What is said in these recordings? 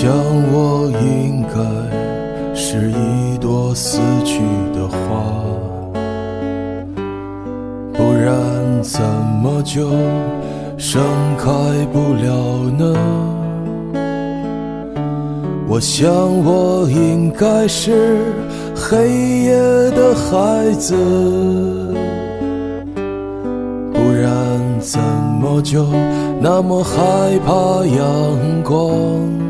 我想我应该是一朵死去的花，不然怎么就盛开不了呢？我想我应该是黑夜的孩子，不然怎么就那么害怕阳光？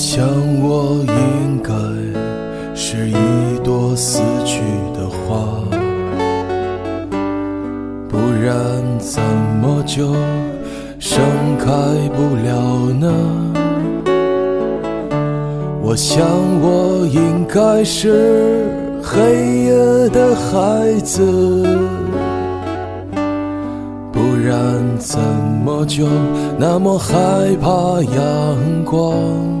我想我应该是一朵死去的花，不然怎么就盛开不了呢？我想我应该是黑夜的孩子，不然怎么就那么害怕阳光？